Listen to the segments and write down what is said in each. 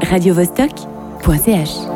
radiovostok.ch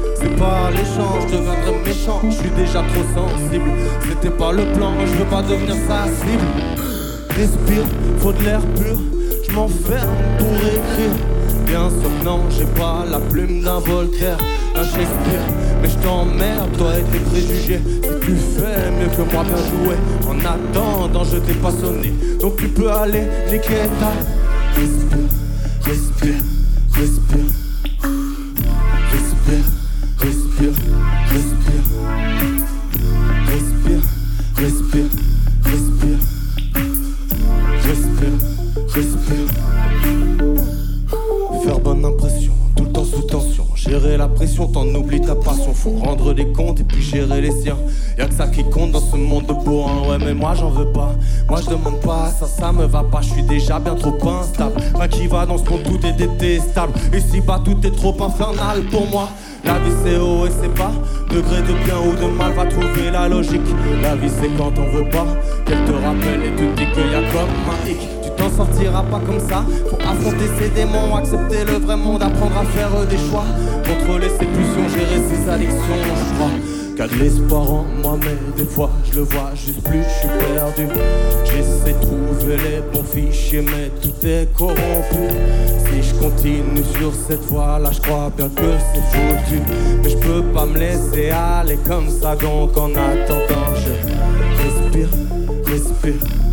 C'est pas l'échange, je deviendrai méchant, je suis déjà trop sensible. C'était pas le plan, je veux pas devenir sa cible. Respire, faut de l'air pur, je m'enferme pour écrire. Bien sûr, j'ai pas la plume d'un Voltaire, d'un Shakespeare. Mais je t'emmerde, toi et tes préjugés. Si tu fais mieux que moi, bien joué. En attendant, je t'ai pas sonné. Donc tu peux aller niquer ta. Respire, respire. Respire, Faut rendre des comptes et puis gérer les siens. Y'a que ça qui compte dans ce monde de bourrin. Ouais, mais moi j'en veux pas. Moi je demande pas, ça, ça me va pas. Je suis déjà bien trop instable. Rien qui va dans ce monde, tout est détestable. Si pas tout est trop infernal pour moi. La vie c'est haut et c'est bas, degré de bien ou de mal va trouver la logique. La vie c'est quand on veut pas, qu'elle te rappelle et te dit qu'il y a comme un hic t'en sortiras pas comme ça. Faut affronter ses démons, accepter le vrai monde, apprendre à faire des choix. Contrôler ses pulsions, gérer ses addictions, je crois. Qu'a de l'espoir en moi, mais des fois je le vois juste plus, je suis perdu. J'essaie de trouver les bons fichiers, mais tout est corrompu. Si je continue sur cette voie là, je crois bien que c'est foutu. Mais je peux pas me laisser aller comme ça, donc en attendant, je respire, respire.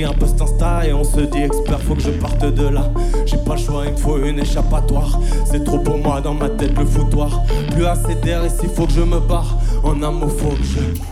Un peu insta et on se dit expert, faut que je parte de là. J'ai pas le choix, il me faut une échappatoire. C'est trop pour moi dans ma tête le foutoir. Plus assez d'air ici, faut que je me barre. En un faut que je.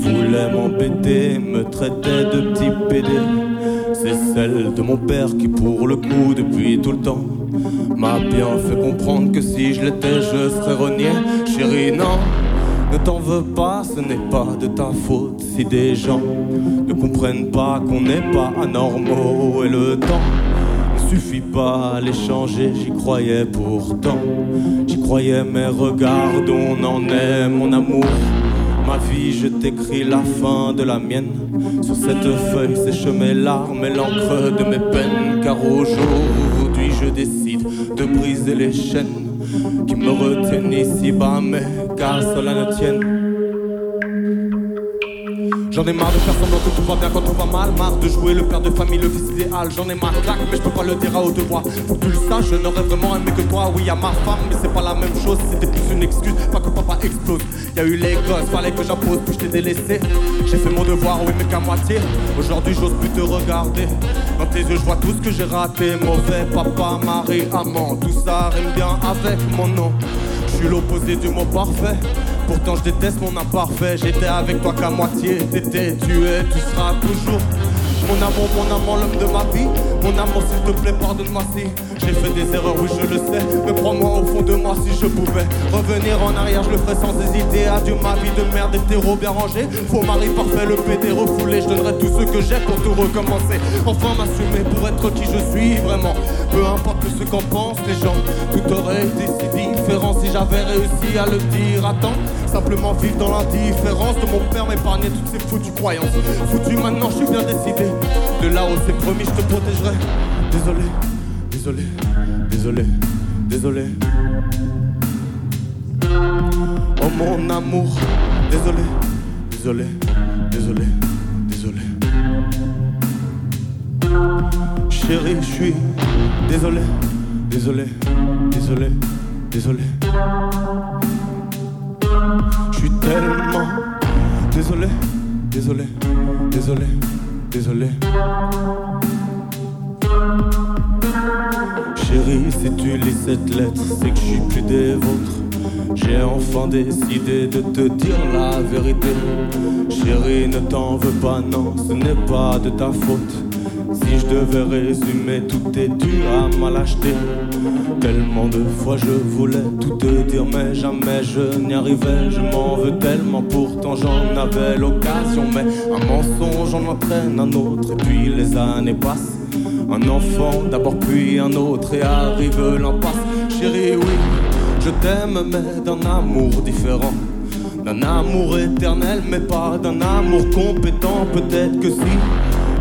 voulait m'embêter, me traitait de petit pédé. C'est celle de mon père qui pour le coup depuis tout le temps m'a bien fait comprendre que si je l'étais je serais renié. Chérie non, ne t'en veux pas, ce n'est pas de ta faute si des gens ne comprennent pas qu'on n'est pas anormaux et le temps suffit pas à les changer, j'y croyais pourtant. J'y croyais mais regarde, on en est mon amour ma vie, je t'écris la fin de la mienne. Sur cette feuille sèche mes larmes et l'encre de mes peines. Car aujourd'hui, je décide de briser les chaînes qui me retiennent ici-bas, mais car cela ne tienne. J'en ai marre de faire semblant que tout va bien quand tout va mal. Marre de jouer le père de famille, le fils idéal. J'en ai marre, claque, mais je peux pas le dire à haute voix. Faut que tu le je n'aurais vraiment aimé que toi Oui, y'a ma femme, mais c'est pas la même chose C'était plus une excuse, pas que papa explose. Y'a eu les gosses, fallait que j'impose, puis je t'ai délaissé. J'ai fait mon devoir, oui, mais qu'à moitié. Aujourd'hui, j'ose plus te regarder. Dans tes yeux, je vois tout ce que j'ai raté. Mauvais papa, mari, amant Tout ça rime bien avec mon nom. Je suis l'opposé du mot parfait Pourtant je déteste mon imparfait. J'étais avec toi qu'à moitié. T'étais, tu es, tu seras toujours Mon amour, mon amant, l'homme de ma vie. Mon amour s'il te plaît pardonne-moi si J'ai fait des erreurs, oui je le sais. Mais prends-moi au fond de moi si je pouvais. Revenir en arrière, je le ferais sans hésiter. Adieu ma vie de merde, hétéro bien rangé Faux mari parfait, le pédé refoulé. Je donnerai tout ce que j'ai pour tout recommencer. Enfin m'assumer pour être qui je suis vraiment. Peu importe ce qu'en pensent les gens Tout aurait été si j'avais réussi à le dire Attends Simplement vivre dans l'indifférence de mon père m'épargner toutes ces foutues croyances. Foutu maintenant, je suis bien décidé. De là où c'est promis, je te protégerai. Désolé, désolé, désolé, désolé. Oh mon amour, désolé, désolé, désolé, désolé. Chérie, je suis désolé, désolé, désolé, désolé. Je suis tellement désolé, désolé, désolé, désolé. Chérie, si tu lis cette lettre, c'est que je suis plus des vôtres. J'ai enfin décidé de te dire la vérité. Chérie, ne t'en veux pas, non, ce n'est pas de ta faute. Si je devais résumer, tout est dû à mal acheter. Tellement de fois je voulais tout te dire, mais jamais je n'y arrivais. Je m'en veux tellement, pourtant j'en avais l'occasion. Mais un mensonge en entraîne un autre, et puis les années passent. Un enfant d'abord, puis un autre, et arrive l'impasse. Chérie, oui, je t'aime, mais d'un amour différent. D'un amour éternel, mais pas d'un amour compétent. Peut-être que si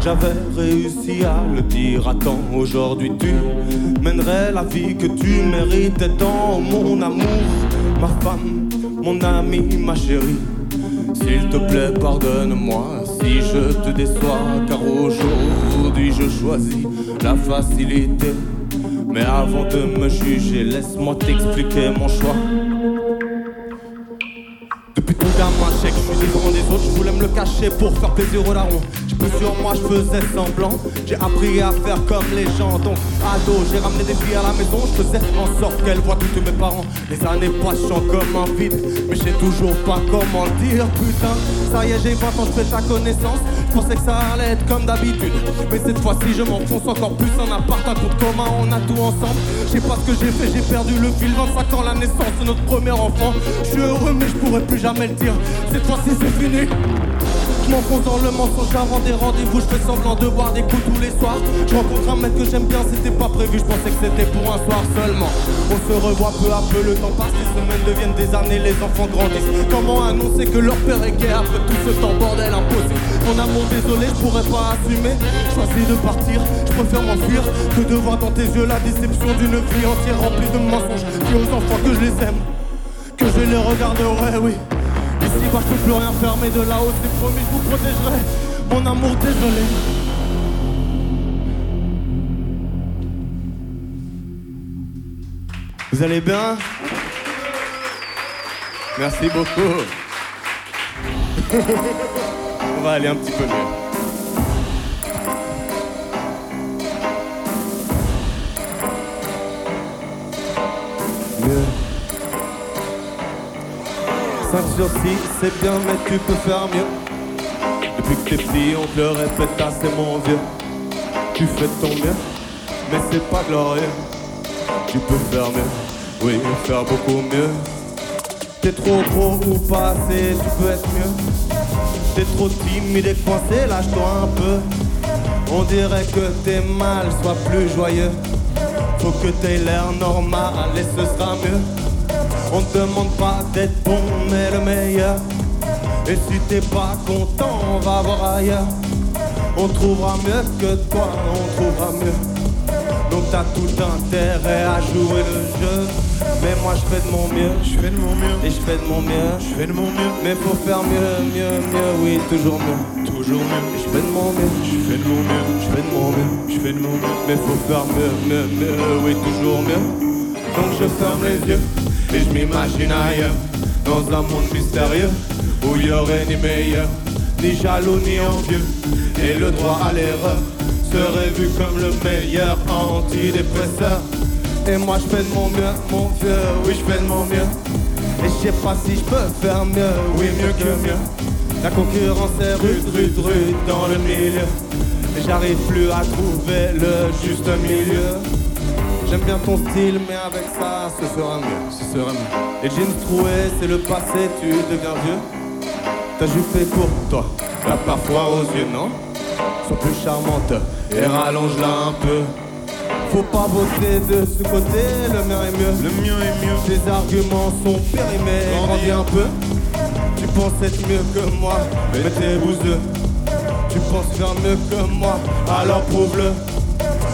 j'avais réussi à le dire à temps. Aujourd'hui, tu mènerais la vie que tu méritais tant. Mon amour, ma femme, mon ami, ma chérie. S'il te plaît, pardonne-moi si je te déçois, car aujourd'hui je choisis la facilité. Mais avant de me juger, laisse-moi t'expliquer mon choix. Depuis tout gamin, je sais que je suis je voulais me le cacher pour faire plaisir au larron sur moi, je faisais semblant. J'ai appris à faire comme les gens. Donc, ado, j'ai ramené des filles à la maison. Je faisais en sorte qu'elles voient tous mes parents. Les années passent, comme un vide. Mais je sais toujours pas comment le dire. Putain, ça y est, j'ai 20 ans, je fais ta connaissance. Je pensais que ça allait être comme d'habitude. Mais cette fois-ci, je m'enfonce encore plus en appart. Un compte commun, on a tout ensemble. Je sais pas ce que j'ai fait, j'ai perdu le fil. 25 ans, la naissance de notre premier enfant. Je suis heureux, mais je pourrais plus jamais le dire. Cette fois-ci, c'est fini. Je m'enfonce dans le mensonge avant des rendez-vous, je fais semblant de boire des coups tous les soirs. Je rencontre un mec que j'aime bien, c'était pas prévu, je pensais que c'était pour un soir seulement. On se revoit peu à peu, le temps passe, les semaines deviennent des années, les enfants grandissent. Comment annoncer que leur père est gay après tout ce temps bordel imposé? Mon amour désolé, je pourrais pas assumer. Choisis de partir, je préfère m'enfuir que de voir dans tes yeux la déception d'une vie entière remplie de mensonges. Dis aux enfants que je les aime, que je les regarderai, oui. Bas je peux plus rien faire mais de là-haut c'est promis je vous protégerai. Mon amour désolé. Vous allez bien? Merci beaucoup. On va aller un petit peu mieux 5 sur 6, c'est bien, mais tu peux faire mieux. Depuis que t'es petit, on te le répète assez, mon vieux. Tu fais ton mieux, mais c'est pas glorieux. Tu peux faire mieux, oui, faire beaucoup mieux. T'es trop gros ou pas assez, tu peux être mieux. T'es trop timide et coincé, lâche-toi un peu. On dirait que t'es mal, sois plus joyeux. Faut que t'aies l'air normal et ce sera mieux. On te demande pas d'être bon, mais le meilleur. Et si t'es pas content, on va voir ailleurs. On trouvera mieux que toi, on trouvera mieux. Donc t'as tout intérêt à jouer le jeu. Mais moi je fais de mon mieux, je fais de mon mieux, et je fais de mon mieux, je fais de mon mieux. Mais faut faire mieux, mieux, mieux, oui, toujours mieux, toujours mieux. Et je fais de mon mieux, je fais de mon mieux, je fais de mon mieux, je fais de mon mieux. Mais faut faire mieux, mieux, mieux, oui, toujours mieux. Donc je ferme les yeux et je m'imagine ailleurs, dans un monde mystérieux où il y aurait ni meilleur, ni jaloux, ni envieux, et le droit à l'erreur serait vu comme le meilleur antidépresseur. Et moi je fais de mon mieux, mon vieux, oui je fais de mon mieux. Et je sais pas si je peux faire mieux, oui mieux que mieux. La concurrence est rude, rude, rude dans le milieu. Et j'arrive plus à trouver le juste milieu. J'aime bien ton style, mais avec ça, ce sera mieux, ce sera mieux. Et jeans troués, c'est le passé, tu deviens vieux. T'as juste fait pour toi, t'as parfois aux yeux, non? Sont plus charmantes et rallonge-la un peu. Faut pas voter de ce côté, le mien est mieux. Le mien est mieux. Tes arguments sont périmés, grandis un peu. Tu penses être mieux que moi, mais t'es bouseux. Tu penses faire mieux que moi, alors prouve-le.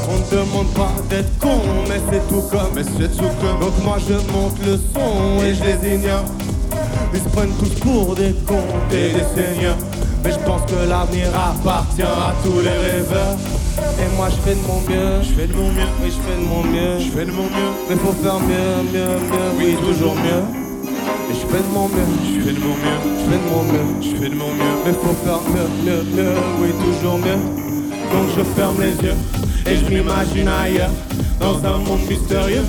On ne demande pas d'être con, mais c'est tout comme. Mais c'est tout comme. Donc moi je monte le son et je les ignore. Ils se prennent tous pour des cons et des seigneurs. Mais je pense que l'avenir appartient à tous les rêveurs. Et moi je fais de mon mieux, je fais de mon mieux, oui je fais de mon mieux, je fais de mon mieux. Mais faut faire mieux, mieux, mieux, oui toujours mieux. Et je fais de mon mieux, je fais de mon mieux, je fais de mon mieux, je fais de mon mieux. Mais faut faire mieux, mieux, mieux, oui toujours mieux. Donc je ferme les yeux et je m'imagine ailleurs, dans un monde mystérieux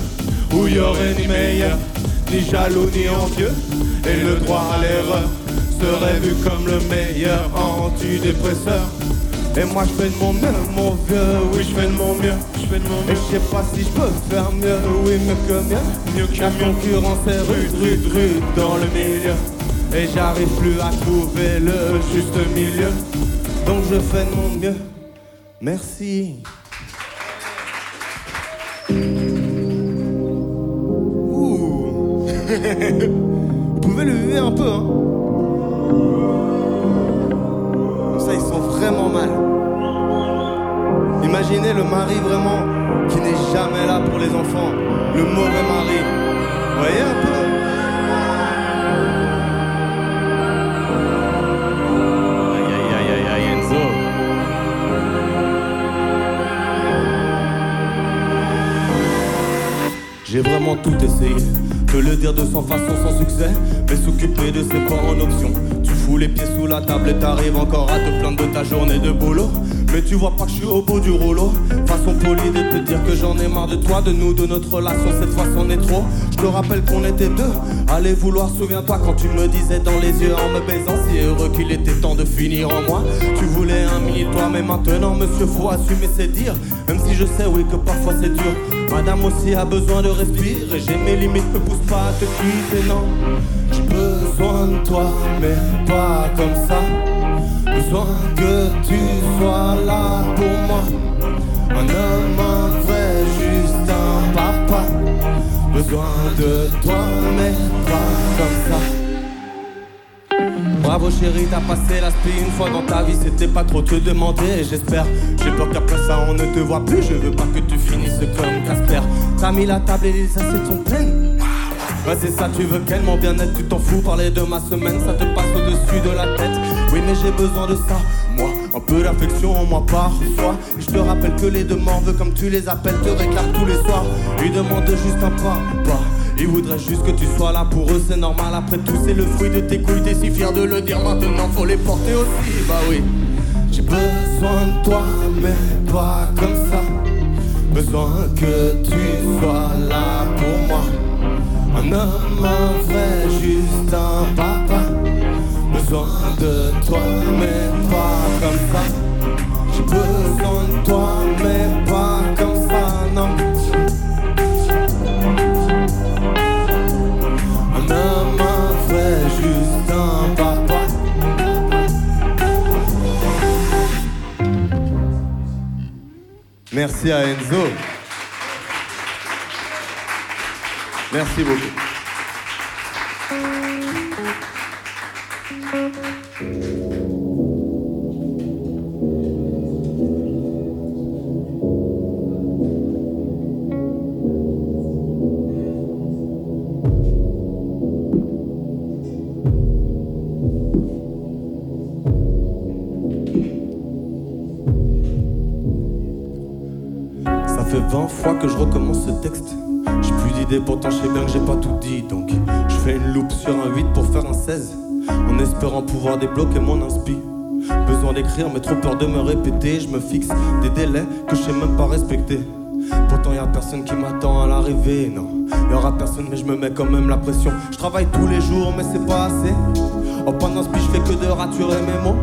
où il y aurait ni meilleur, ni jaloux, ni envieux, et le droit à l'erreur serait vu comme le meilleur antidépresseur. Et moi je fais de mon mieux, mon vieux, oui je fais de mon mieux, je fais de mon mieux. Et je sais pas si je peux faire mieux, oui mieux que mieux. Mieux que La concurrence est rude, rude, rude dans le milieu. Et j'arrive plus à trouver le juste milieu. Donc je fais de mon mieux. Merci. Vous pouvez le lever un peu, hein. Ça, ils sont vraiment mal. Imaginez le mari vraiment qui n'est jamais là pour les enfants. Le mauvais mari. Vous voyez un peu? Tout essayé. De le dire de sans façon, sans succès. Mais s'occuper de ses pas en option. Tu fous les pieds sous la table et t'arrives encore à te plaindre de ta journée de boulot. Mais tu vois pas que je suis au bout du rouleau. Façon polie de te dire que j'en ai marre de toi, de nous, de notre relation. Cette fois, c'en est trop. Je te rappelle qu'on était deux. Allez vouloir, souviens-toi quand tu me disais dans les yeux en me baisant si heureux qu'il était temps de finir en moi. Tu voulais un mini toi, mais maintenant, monsieur, faut assumer ses dires. Même si je sais, oui, que parfois c'est dur. Madame aussi a besoin de respirer. J'ai mes limites, me pousse pas à te quitter, non. J'ai besoin de toi, mais pas comme ça. Besoin que tu sois là pour moi. Un homme, un vrai, juste un papa. Besoin de toi, mais pas comme ça. Bravo chérie, t'as passé l'aspect une fois dans ta vie, c'était pas trop te demander, j'espère. J'ai peur qu'après ça on ne te voit plus, je veux pas que tu finisses comme Casper. T'as mis la table et les assiettes sont pleines. Ouais c'est ça, tu veux qu'elle mon bien-être, tu t'en fous, parler de ma semaine, ça te passe au-dessus de la tête. Oui mais j'ai besoin de ça, moi, un peu d'affection, moi parfois. Et je te rappelle que les demandes, veut comme tu les appelles, te réclament tous les soirs. Lui demande juste un pas, pas. Ils voudraient juste que tu sois là pour eux, c'est normal. Après tout, c'est le fruit de tes couilles, t'es si fier de le dire. Maintenant, faut les porter aussi, bah oui. J'ai besoin de toi, mais pas comme ça. Besoin que tu sois là pour moi. Un homme, un vrai, juste un papa. Besoin de toi, mais pas comme ça. J'ai besoin de toi, mais pas comme ça, Merci à Enzo. Merci beaucoup. 20 fois que je recommence ce texte. J'ai plus d'idées, pourtant je sais bien que j'ai pas tout dit. Donc je fais une loupe sur un 8 pour faire un 16. En espérant pouvoir débloquer mon inspi. Besoin d'écrire, mais trop peur de me répéter. Je me fixe des délais que je sais même pas respecter. Pourtant y a personne qui m'attend à l'arrivée, non. Y aura personne, mais je me mets quand même la pression. Je travaille tous les jours, mais c'est pas assez. Oh, pendant ce je fais que de raturer mes mots.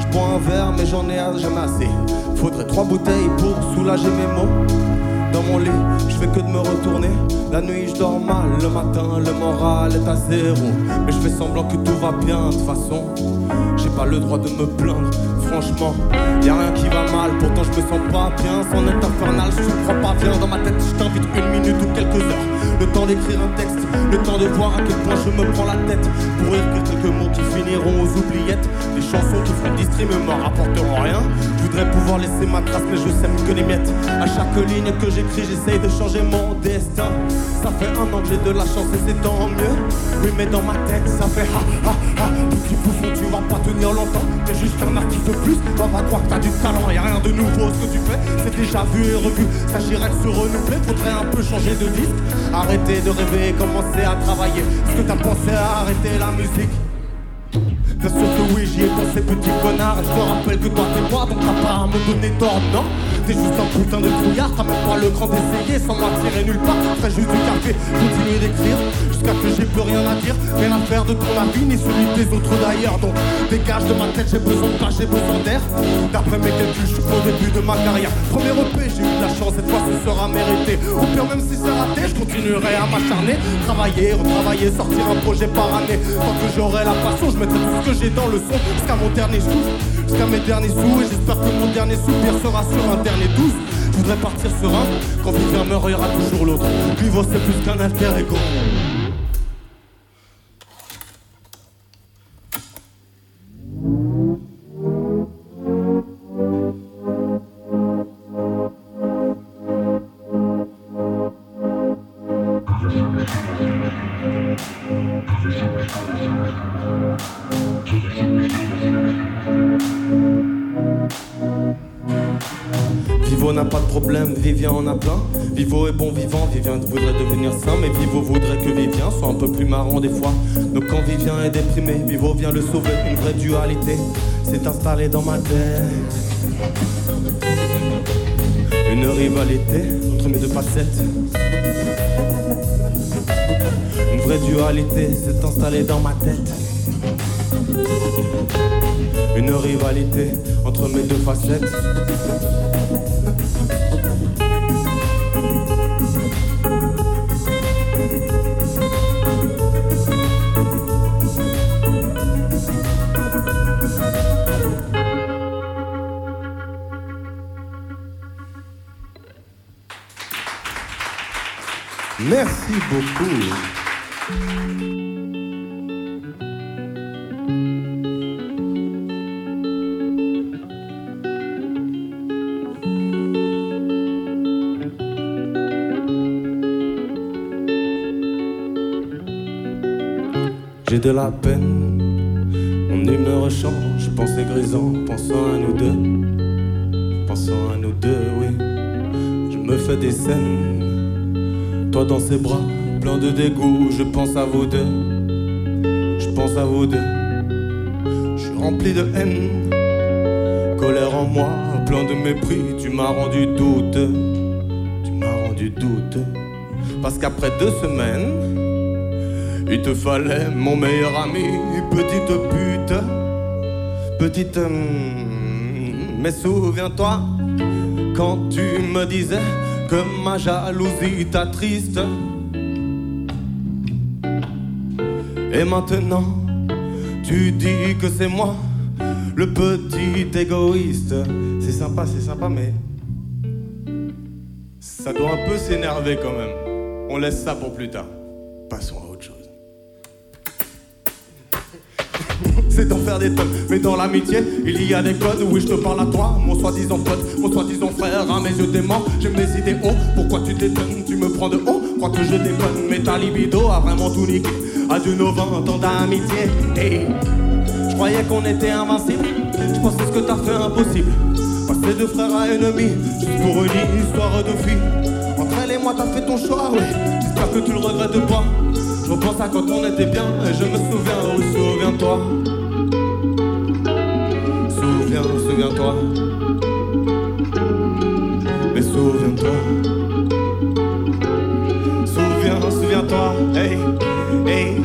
Je bois un verre, mais j'en ai jamais assez. Faudrait trois bouteilles pour soulager mes mots. Dans mon lit, je fais que de me retourner. La nuit, je dors mal. Le matin, le moral est à zéro. Mais je fais semblant que tout va bien, de toute façon. Pas le droit de me plaindre, franchement. Y a rien qui va mal, pourtant je me sens pas bien. Son est infernal, je crois pas bien. Dans ma tête, je t'invite une minute ou quelques heures. Le temps d'écrire un texte, le temps de voir à quel point je me prends la tête. Pour écrire quelques mots qui finiront aux oubliettes. Des chansons qui feront distrait mais me rapporteront rien. Je voudrais pouvoir laisser ma trace, mais je sème que les miettes. À chaque ligne que j'écris, j'essaye de changer mon destin. Ça fait un an que j'ai de la chance et c'est tant mieux. Oui, mais dans ma tête, ça fait ha ha ha. Tout qui tu vas pas tenir longtemps. T'es juste un artiste de plus. On va croire que t'as du talent, y a rien de nouveau. Ce que tu fais, c'est déjà vu et revu. S'agirait de se renouveler, faudrait un peu changer de disque. Arrêter de rêver commencer à travailler. Est-ce que t'as pensé à arrêter la musique? Bien sûr que oui, j'y ai pensé petit connard Et je te rappelle que toi t'es moi donc t'as pas à me donner tort, non? T'es juste un putain de trouillard, t'as même pas le cran d'essayer Sans m'attirer nulle part, fais juste du café Continuer d'écrire, jusqu'à que j'ai plus rien à dire. Rien à faire de ton avis, ni celui des autres d'ailleurs. Donc dégage de ma tête, j'ai besoin de pas, j'ai besoin d'air. D'après mes calculs, je suis au début de ma carrière. Premier EP, j'ai eu de la chance, cette fois ce sera mérité. Ou pire même si c'est raté, je continuerai à m'acharner. Travailler, retravailler, sortir un projet par année. Tant que j'aurai la passion, je mettrai tout ce que j'ai dans le son. Jusqu'à mon dernier souffle, jusqu'à mes derniers sous. Et j'espère que mon dernier soupir sera sur un dernier douze Je voudrais partir serein, quand vivre meurt, il y aura toujours l'autre. Vivre c'est plus qu'un alter ego vient le sauver. Une vraie dualité s'est installée dans ma tête. Une rivalité entre mes deux facettes. Une vraie dualité s'est installée dans ma tête. Une rivalité entre mes deux facettes. Merci beaucoup. J'ai de la peine, mon humeur change, pensée grisant, pensant à nous deux, pensant à nous deux, oui. Je me fais des scènes, toi dans ses bras, plein de dégoût, je pense à vous deux, je pense à vous deux. Je suis rempli de haine, colère en moi, plein de mépris, tu m'as rendu douteux, tu m'as rendu douteux. Parce qu'après deux semaines, il te fallait mon meilleur ami, petite pute, petite. hum, Mais souviens-toi, quand tu me disais que ma jalousie t'attriste. Et maintenant, tu dis que c'est moi, le petit égoïste. C'est sympa, c'est sympa, mais. Ça doit un peu s'énerver quand même. On laisse ça pour plus tard. C'est d'en faire des tonnes. Mais dans l'amitié, il y a des codes. Oui, je te parle à toi, mon soi-disant pote, mon soi-disant frère. À mes yeux, mort, j'ai mes idées haut. Pourquoi tu t'étonnes? Tu me prends de haut, crois que je déconne. Mais ta libido a vraiment tout niqué. Adieu nos 20 ans d'amitié. Hey. Je croyais qu'on était invincible. Je pense que ce que t'as fait impossible. Passer de frère à ennemi, juste pour une histoire de fille. Entre elle et moi, t'as fait ton choix, oui. J'espère que tu le regrettes pas. Je repense à quand on était bien et je me souviens, oui, souviens-toi. Souviens-toi. Mais souviens-toi. Souviens, souviens-toi. Hey, hey,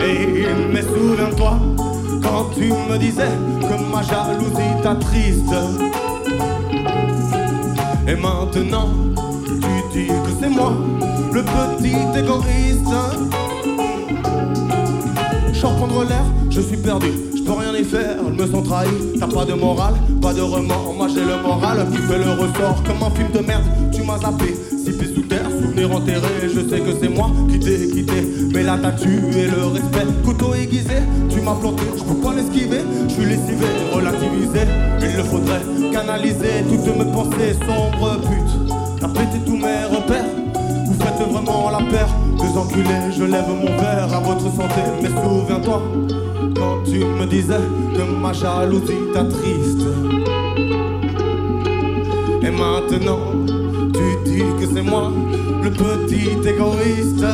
hey. Mais souviens-toi. Quand tu me disais que ma jalousie t'attriste. Et maintenant, tu dis que c'est moi, le petit égoïste. L'air, je suis perdu, je peux rien y faire, je me sens trahi. T'as pas de morale, pas de remords, moi j'ai le moral qui fait le ressort. Comme un film de merde, tu m'as zappé. Pieds sous terre, souvenir enterré, je sais que c'est moi qui t'ai quitté. Mais là t'as tué le respect, couteau aiguisé, tu m'as planté, je peux pas l'esquiver, je suis lessivé, relativisé. Il le faudrait canaliser toutes mes pensées sombres putes. T'as pété tous mes repères, vous faites vraiment la paire. Deux enculés, je lève mon verre à votre santé. Mais souviens-toi, quand tu me disais que ma jalousie t'attriste. Et maintenant, tu dis que c'est moi, le petit égoïste.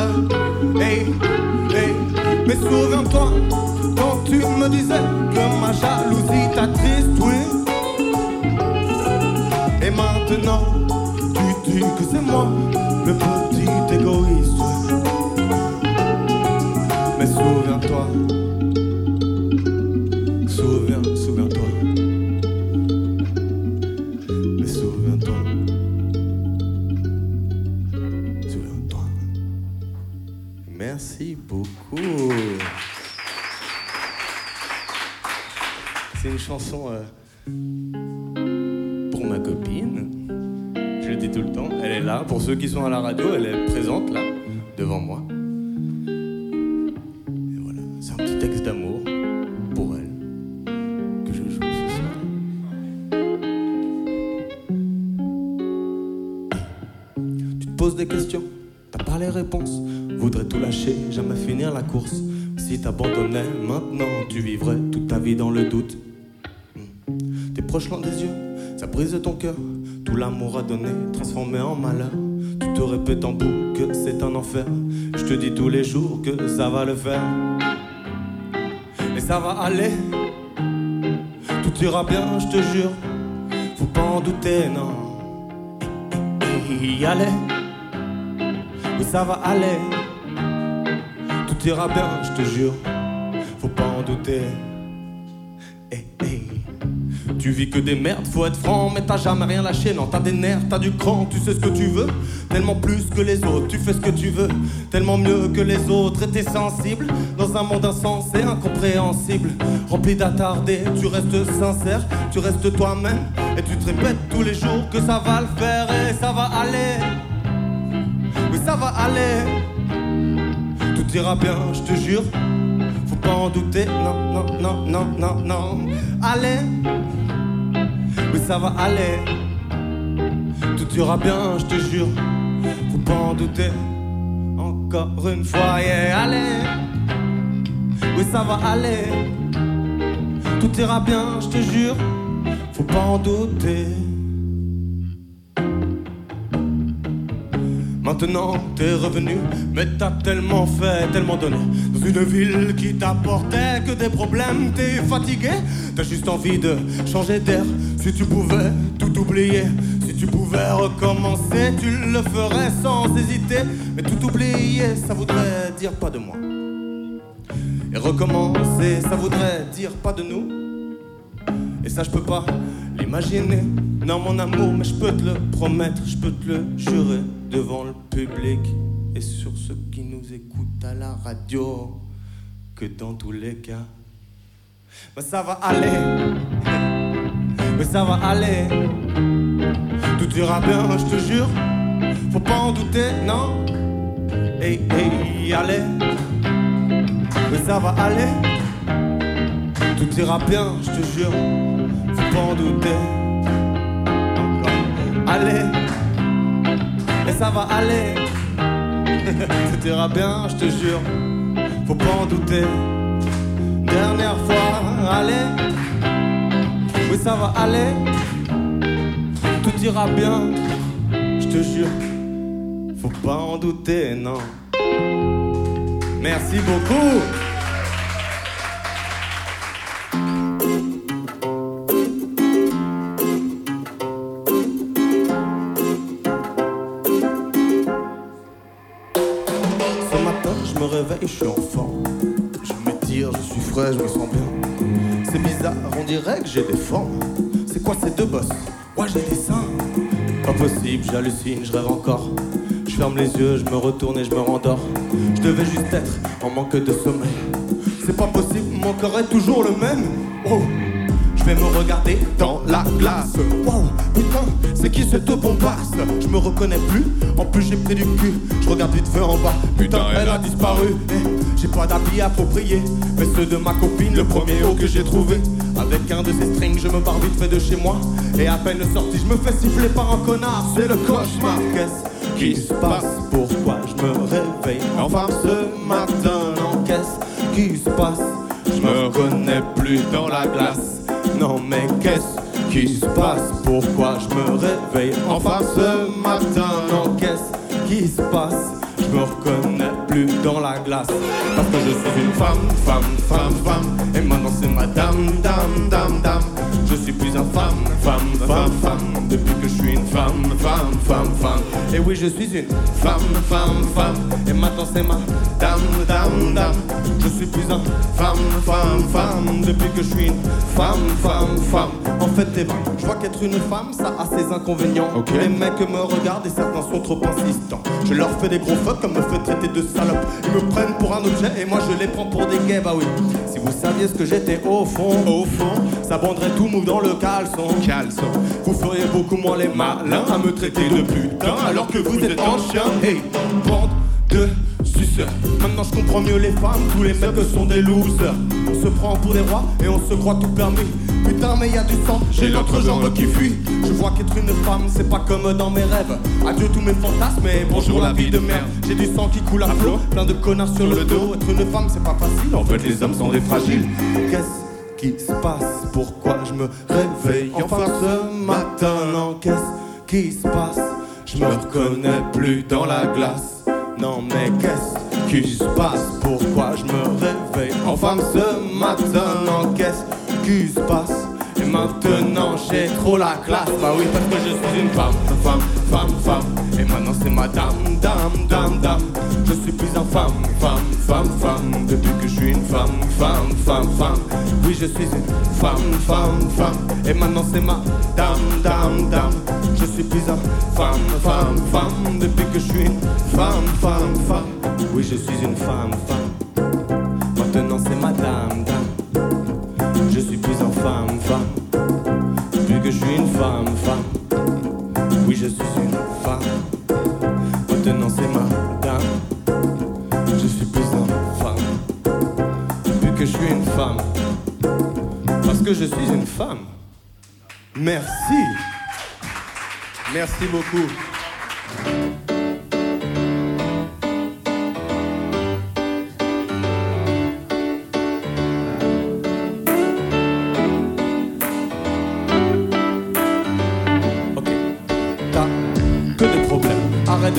Hey, hey, mais souviens-toi, quand tu me disais que ma jalousie t'attriste, oui. Et maintenant, tu dis que c'est moi, le petit égoïste. Mais souviens-toi, ceux qui sont à la radio, elle est présente là, Tu te répètes en boucle que c'est un enfer. Je te dis tous les jours que ça va le faire. Et ça va aller, tout ira bien, je te jure. Faut pas en douter, non. Y aller, mais ça va aller. Tout ira bien, je te jure. Faut pas en douter. Eh, eh. Tu vis que des merdes, faut être franc, mais t'as jamais rien lâché. Non, t'as des nerfs, t'as du cran, tu sais ce que tu veux. Tellement plus que les autres, tu fais ce que tu veux. Tellement mieux que les autres, et t'es sensible. Dans un monde insensé, incompréhensible. Rempli d'attardés, tu restes sincère, tu restes toi-même. Et tu te répètes tous les jours que ça va le faire et ça va aller. Oui, ça va aller. Tout ira bien, je te jure. Faut pas en douter, non, non, non, non, non, non. Allez, oui, ça va aller. Tout ira bien, je te jure. Faut pas en douter. Encore une fois, yeah, allez. Oui, ça va aller. Tout ira bien, je te jure. Faut pas en douter. Maintenant t'es revenu, mais t'as tellement fait, tellement donné Dans une ville qui t'apportait que des problèmes T'es fatigué, t'as juste envie de changer d'air Si tu pouvais tout oublier, tu pouvais recommencer Tu le ferais sans hésiter Mais tout oublier, ça voudrait dire pas de moi Et recommencer, ça voudrait dire pas de nous et ça, je peux pas l'imaginer. Non, mon amour, mais je peux te le promettre, je peux te le jurer devant le public et sur ceux qui nous écoutent à la radio. Que dans tous les cas, mais ça va aller. Mais ça va aller. Tout ira bien, je te jure. Faut pas en douter, non. Hey, hey, allez. Mais ça va aller. Tout ira bien, je te jure, faut pas en douter. Allez, et ça va aller. Tout ira bien, je te jure, faut pas en douter. Dernière fois, allez, Oui, ça va aller. Tout ira bien. Je te jure. Faut pas en douter, non. Merci beaucoup. Ce matin, je me réveille, je suis en forme. Je m'étire, je suis frais, je me sens bien. C'est bizarre, on dirait que j'ai des formes. C'est quoi ces deux bosses? J'hallucine, je rêve encore. Je ferme les yeux, je me retourne et je me rendors. Je devais juste être en manque de sommeil. C'est pas possible, mon corps est toujours le même. Oh, je vais me regarder dans la glace. Wow, putain, c'est qui cette bombasse? Je me reconnais plus, en plus j'ai pris du cul. Je regarde vite fait en bas, putain, elle a disparu. Eh, j'ai pas d'habits appropriés, mais ceux de ma copine, le premier haut que j'ai trouvé. Avec un de ces strings, je me barre vite fait de chez moi. Et à peine sorti, je me fais siffler par un connard. C'est le cauchemar. Qu'est-ce qui se passe? Pourquoi je me réveille enfin ce matin? Non, qu'est-ce qui se passe? Je me reconnais plus dans la glace. Non, mais qu'est-ce qui se passe? Pourquoi je me réveille enfin ce matin? Non, qu'est-ce qui se passe? Je me reconnais plus dans la glace. Parce que je suis une femme, femme, femme, femme. Et maintenant c'est madame, dame, dame, dame. Je suis plus un femme, femme, femme, femme. Depuis que je suis une femme, femme, femme, femme. Et oui je suis une femme, femme, femme. Et maintenant c'est ma dame, dame, dame Je suis plus un femme, femme, femme. Depuis que je suis une femme, femme, femme. En fait eh ben, je vois qu'être une femme ça a ses inconvénients. Les mecs me regardent et certains sont trop insistants. Je leur fais des gros fuck comme me fait traiter de salope. Ils me prennent pour un objet et moi je les prends pour des gays. Bah oui, si vous saviez ce que j'étais au fond Au fond, ça bandrait tout mou dans le caleçon. Caleçon. Vous feriez beaucoup moins les malins à me traiter de putain Alors que vous êtes en chien. Hey, bande de suceurs. Maintenant je comprends mieux les femmes, tous les mecs sont des losers. On se prend pour des rois et on se croit tout permis. Putain mais y a du sang, j'ai l'entrejambe qui fuit. Je vois qu'être une femme c'est pas comme dans mes rêves. Adieu tous mes fantasmes et bonjour la vie de merde. J'ai du sang qui coule à flot, plein de connards sur le dos. Être une femme c'est pas facile, en fait les hommes sont des fragiles. Qu'est-ce qui se passe? Pourquoi je me réveille enfin ce matin? Non qu'est-ce qui se passe? Je me reconnais plus dans la glace Non mais qu'est-ce qui se passe? Pourquoi je me réveille enfin ce matin? Qu'est-ce qui se passe? Et maintenant j'ai trop la classe. Bah oui parce que je suis une femme, femme, femme, femme. Et maintenant c'est madame, dame, dame, dame. Je suis plus un femme, femme, femme, femme. Depuis que je suis une femme, femme, femme, femme. Oui je suis une femme, femme, femme. Et maintenant c'est ma dame, dame, dame Je suis plus un femme, femme, femme Depuis que je suis une femme, femme, femme Oui je suis une femme, femme Maintenant c'est madame, dame je suis plus un femme, femme. Depuis que je suis une femme, femme. Oui, je suis une femme. Maintenant c'est ma dame. Je suis plus un femme. Depuis que je suis une femme. Parce que je suis une femme. Merci. Merci beaucoup.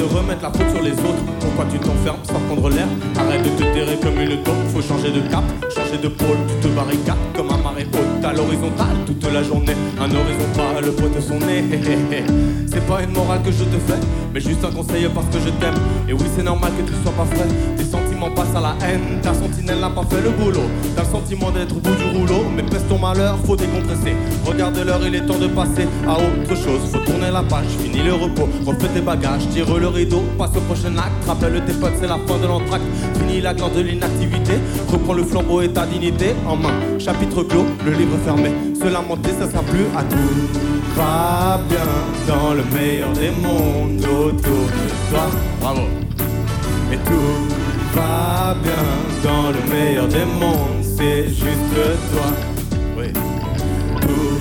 De remettre la faute sur les autres. Pourquoi tu t'enfermes sans prendre l'air? Arrête de te terrer comme une taupe. Faut changer de cap, changer de pôle. Tu te barricades comme un marée haute à l'horizontale toute la journée. Un horizontal, le poids de son nez. C'est pas une morale que je te fais, mais juste un conseil parce que je t'aime. Et oui, c'est normal que tu sois pas frais. Tes passent à la haine. Ta sentinelle n'a pas fait le boulot. T'as le sentiment d'être au bout du rouleau. Mais pèse ton malheur, faut décompresser. Regarde l'heure, il est temps de passer à autre chose. Faut tourner la page, finis le repos. Refais tes bagages, tire le rideau. Passe au prochain acte. Rappelle tes potes, c'est la fin de l'entracte. Finis la glande de l'inactivité. Reprends le flambeau et ta dignité en main. Chapitre clos, le livre fermé. Se lamenter, ça sera plus à tout. Va bien dans le meilleur des mondes autour de toi. Bravo. Et tout va bien dans le meilleur des mondes, c'est juste toi. Oui. Tout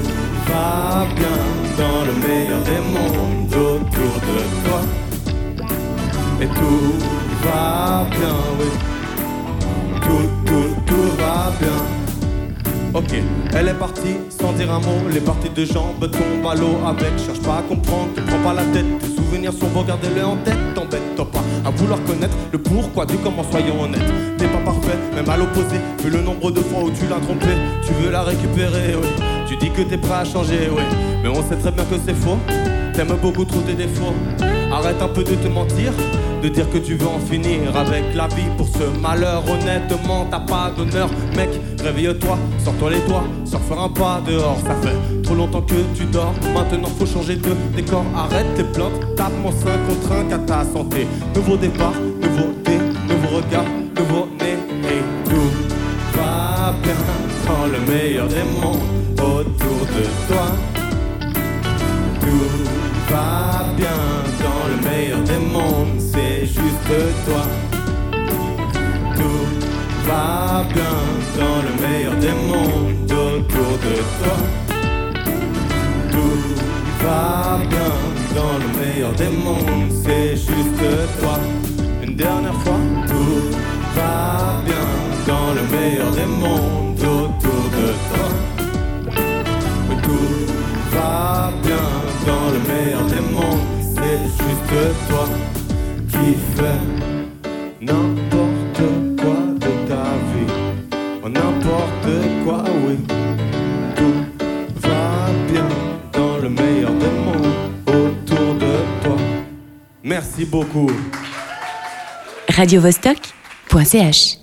va bien dans le meilleur des mondes autour de toi. Et tout va bien, oui. Tout, tout, tout va bien. Ok, elle est partie sans dire un mot. Les parties de jambes tombent à l'eau avec. Cherche pas à comprendre, tu prends pas la tête. Tes souvenirs sont beaux, gardez-les en tête. T'embête-toi pas à vouloir connaître le pourquoi du comment, soyons honnêtes. T'es pas parfait, même à l'opposé. Vu le nombre de fois où tu l'as trompé, tu veux la récupérer, oui. Tu dis que t'es prêt à changer, oui. Mais on sait très bien que c'est faux. T'aimes beaucoup trop tes défauts. Arrête un peu de te mentir, de dire que tu veux en finir avec la vie pour ce malheur. Honnêtement, t'as pas d'honneur, mec. Réveille-toi, sors-toi les doigts, sors faire un pas dehors. Ça fait trop longtemps que tu dors. Maintenant, faut changer de décor. Arrête les plaintes, tape mon 5 contre 1 qu'à ta santé. Nouveau départ, nouveauté, nouveau regard, nouveau nez. Et tout va bien dans le meilleur des mondes autour de toi. Tout va bien dans le meilleur des mondes, juste toi. Tout va bien dans le meilleur des mondes autour de toi. Tout va bien dans le meilleur des mondes, c'est juste toi. Une dernière fois, tout va bien dans le meilleur des mondes autour de toi. Tout va bien dans le meilleur des mondes, c'est juste toi fais n'importe quoi de ta vie. Oh, N'importe quoi, oui. Tout va bien dans le meilleur des mondes autour de toi. Merci beaucoup. radiovostok.ch